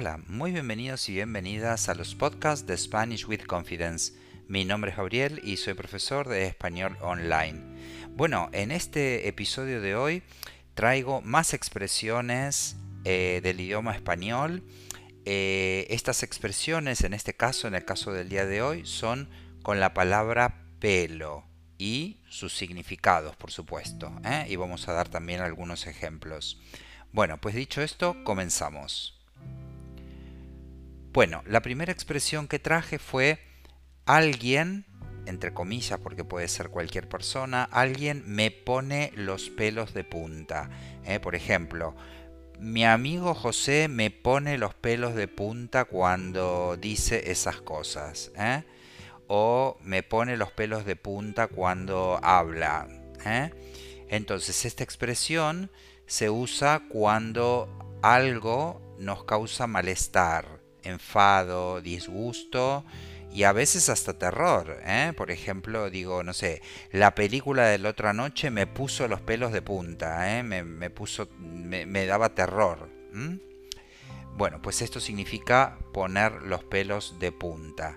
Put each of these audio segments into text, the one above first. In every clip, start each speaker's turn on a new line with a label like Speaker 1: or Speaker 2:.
Speaker 1: Hola, muy bienvenidos y bienvenidas a los podcasts de Spanish with Confidence. Mi nombre es Gabriel y soy profesor de español online. Bueno, en este episodio de hoy traigo más expresiones eh, del idioma español. Eh, estas expresiones, en este caso, en el caso del día de hoy, son con la palabra pelo y sus significados, por supuesto. ¿eh? Y vamos a dar también algunos ejemplos. Bueno, pues dicho esto, comenzamos. Bueno, la primera expresión que traje fue alguien, entre comillas, porque puede ser cualquier persona, alguien me pone los pelos de punta. ¿eh? Por ejemplo, mi amigo José me pone los pelos de punta cuando dice esas cosas. ¿eh? O me pone los pelos de punta cuando habla. ¿eh? Entonces, esta expresión se usa cuando algo nos causa malestar, enfado, disgusto y a veces hasta terror. ¿eh? Por ejemplo, digo, no sé, la película de la otra noche me puso los pelos de punta, ¿eh? me, puso, me, daba terror. Bueno, pues esto significa poner los pelos de punta.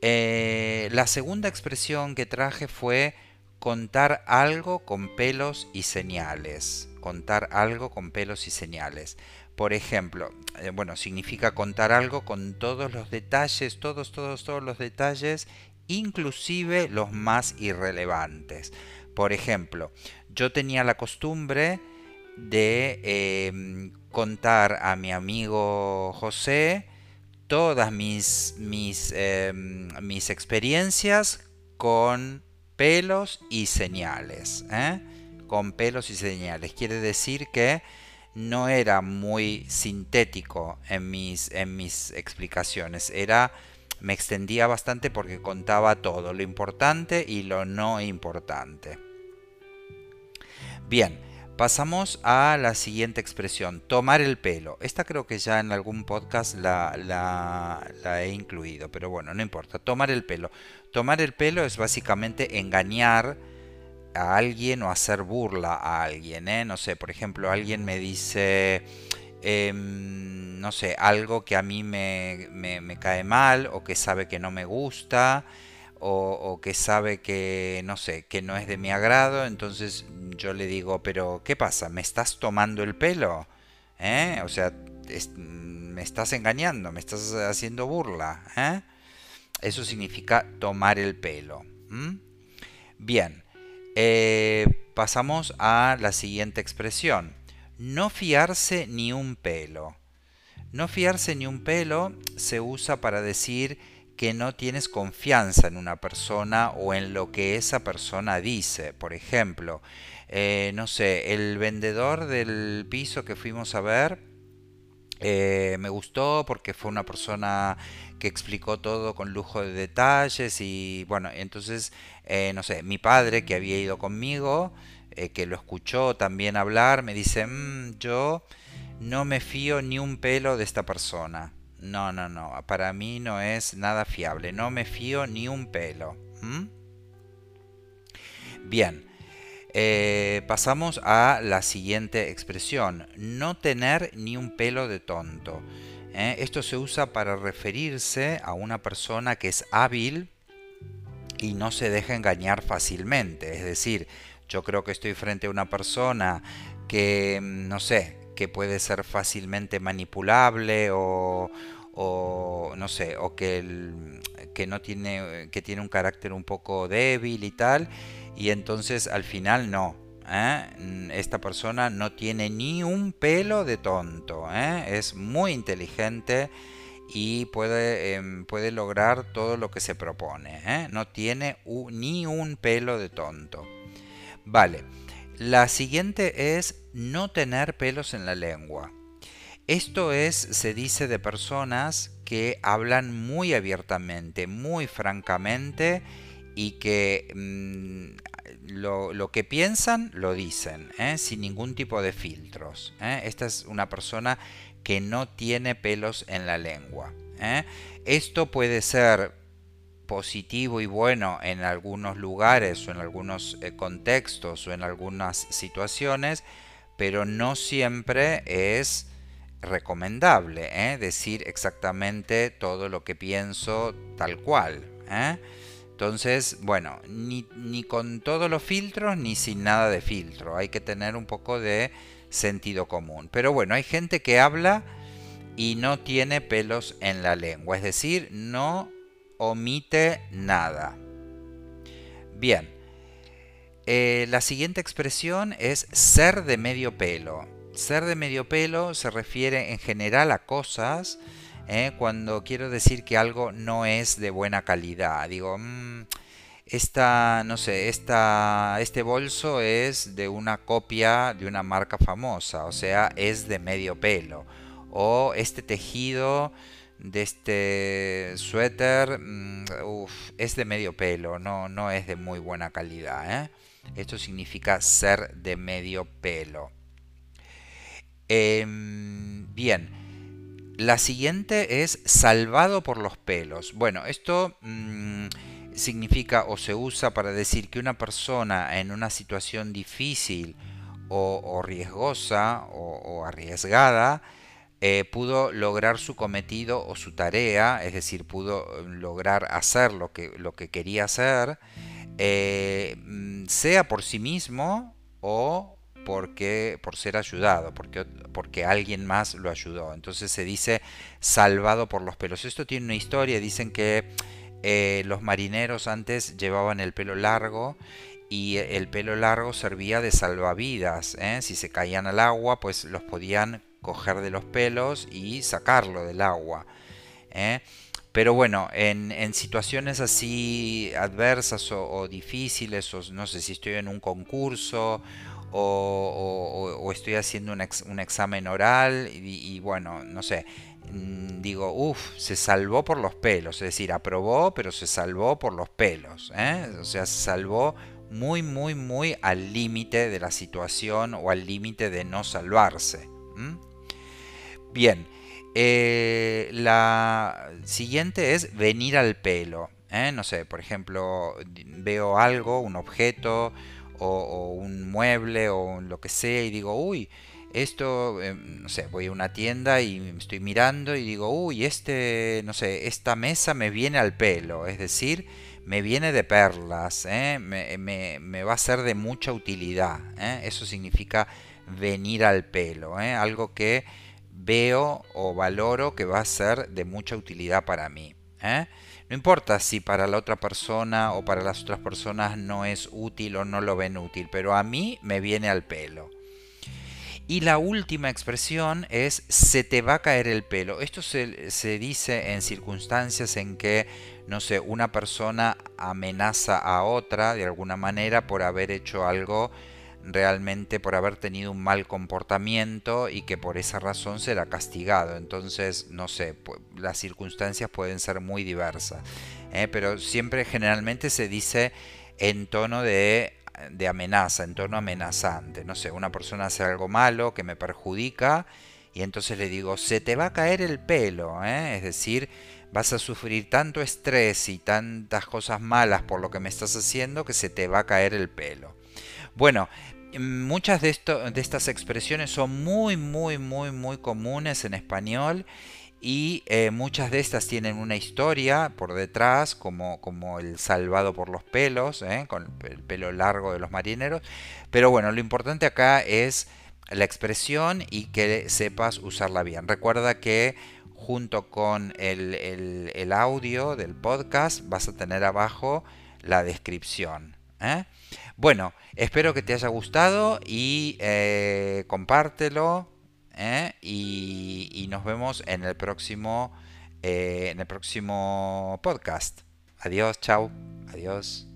Speaker 1: ¿eh? la segunda expresión que traje fue contar algo con pelos y señales. Contar algo con pelos y señales. Por ejemplo, eh, bueno, significa contar algo con todos los detalles, todos, todos, todos los detalles, inclusive los más irrelevantes. Por ejemplo, yo tenía la costumbre de em, contar a mi amigo José todas mis, mis, em, mis experiencias con pelos y señales. ¿eh? Con pelos y señales. Quiere decir que no era muy sintético en mis, en mis explicaciones. Era, me extendía bastante porque contaba todo, lo importante y lo no importante. Bien, pasamos a la siguiente expresión, tomar el pelo. Esta creo que ya en algún podcast la, la he incluido, pero bueno, no importa. Tomar el pelo. Tomar el pelo es básicamente engañar a alguien o hacer burla a alguien. ¿eh? No sé, por ejemplo, alguien me dice, em, no sé, algo que a mí me, cae mal o que sabe que no me gusta. O, que sabe que, no sé, que no es de mi agrado, entonces yo le digo, pero ¿qué pasa? ¿Me estás tomando el pelo? ¿Eh? O sea, me estás engañando, me estás haciendo burla. ¿eh? Eso significa tomar el pelo. Bien, eh, pasamos a la siguiente expresión. No fiarse ni un pelo. No fiarse ni un pelo se usa para decir que no tienes confianza en una persona o en lo que esa persona dice. Por ejemplo, eh, no sé, el vendedor del piso que fuimos a ver eh, me gustó porque fue una persona que explicó todo con lujo de detalles y bueno, entonces, eh, no sé, mi padre que había ido conmigo, eh, que lo escuchó también hablar, me dice, mm, yo no me fío ni un pelo de esta persona. No, no, no, para mí no es nada fiable, no me fío ni un pelo. Bien, eh, pasamos a la siguiente expresión, no tener ni un pelo de tonto. ¿eh? Esto se usa para referirse a una persona que es hábil y no se deja engañar fácilmente. Es decir, yo creo que estoy frente a una persona que, mm, no sé, que puede ser fácilmente manipulable o, no sé, o que, que no tiene, que tiene un carácter un poco débil y tal y entonces al final no. ¿eh? Esta persona no tiene ni un pelo de tonto. ¿eh? Es muy inteligente y puede, em, puede, lograr todo lo que se propone. ¿eh? No tiene ni un pelo de tonto. Vale. La siguiente es no tener pelos en la lengua. Esto es, se dice de personas que hablan muy abiertamente, muy francamente y que mm, lo, que piensan lo dicen, ¿eh? sin ningún tipo de filtros. ¿eh? Esta es una persona que no tiene pelos en la lengua. ¿eh? Esto puede ser positivo y bueno en algunos lugares o en algunos contextos o en algunas situaciones, pero no siempre es recomendable ¿eh? decir exactamente todo lo que pienso tal cual. ¿eh? Entonces, bueno, ni, con todos los filtros ni sin nada de filtro. Hay que tener un poco de sentido común. Pero bueno, hay gente que habla y no tiene pelos en la lengua. Es decir, no omite nada. Bien. Eh, la siguiente expresión es ser de medio pelo. Ser de medio pelo se refiere en general a cosas ¿eh? cuando quiero decir que algo no es de buena calidad. Digo, mm, esta, no sé, esta, este bolso es de una copia de una marca famosa, o sea, es de medio pelo. O este tejido de este suéter mm, es de medio pelo, no, no es de muy buena calidad. ¿eh? Esto significa ser de medio pelo. Em, bien, la siguiente es salvado por los pelos. Bueno, esto mm, significa o se usa para decir que una persona en una situación difícil o, riesgosa o, arriesgada eh, pudo lograr su cometido o su tarea, es decir, pudo lograr hacer lo que, lo que quería hacer, eh, mm, sea por sí mismo o porque, por ser ayudado, porque, porque alguien más lo ayudó. Entonces se dice salvado por los pelos. Esto tiene una historia, dicen que eh, los marineros antes llevaban el pelo largo y el pelo largo servía de salvavidas. ¿eh? Si se caían al agua, pues los podían coger de los pelos y sacarlo del agua. ¿eh? Pero bueno, en, situaciones así adversas o, difíciles, o no sé si estoy en un concurso o, estoy haciendo un, examen oral y, bueno, no sé, mm, digo, uff, se salvó por los pelos, es decir, aprobó, pero se salvó por los pelos, ¿eh? o sea, se salvó muy, muy, muy al límite de la situación o al límite de no salvarse. Bien, eh, la siguiente es venir al pelo. ¿eh? No sé, por ejemplo, veo algo, un objeto, o, un mueble o lo que sea y digo, uy, esto, eh, no sé, voy a una tienda y estoy mirando y digo, uy, este, no sé, esta mesa me viene al pelo, es decir, me viene de perlas, ¿eh? me, va a ser de mucha utilidad. ¿eh? Eso significa venir al pelo, algo que veo o valoro que va a ser de mucha utilidad para mí. No importa si para la otra persona o para las otras personas no es útil o no lo ven útil, pero a mí me viene al pelo. Y la última expresión es se te va a caer el pelo. Esto se, se, dice en circunstancias en que, no sé, una persona amenaza a otra de alguna manera por haber hecho algo realmente por haber tenido un mal comportamiento y que por esa razón será castigado. Entonces, no sé, las circunstancias pueden ser muy diversas. ¿eh? Pero siempre generalmente se dice en tono de, amenaza, en tono amenazante. No sé, una persona hace algo malo que me perjudica y entonces le digo, se te va a caer el pelo. ¿eh? Es decir, vas a sufrir tanto estrés y tantas cosas malas por lo que me estás haciendo que se te va a caer el pelo. Bueno, muchas de, estas expresiones son muy, muy, muy, muy comunes en español y eh, muchas de estas tienen una historia por detrás, como, el salvado por los pelos, ¿eh? con el pelo largo de los marineros. Pero bueno, lo importante acá es la expresión y que sepas usarla bien. Recuerda que junto con el audio del podcast vas a tener abajo la descripción. ¿Eh? Bueno, espero que te haya gustado y eh, compártelo ¿eh? y, nos vemos en el próximo en el próximo podcast. Adiós, chao, adiós.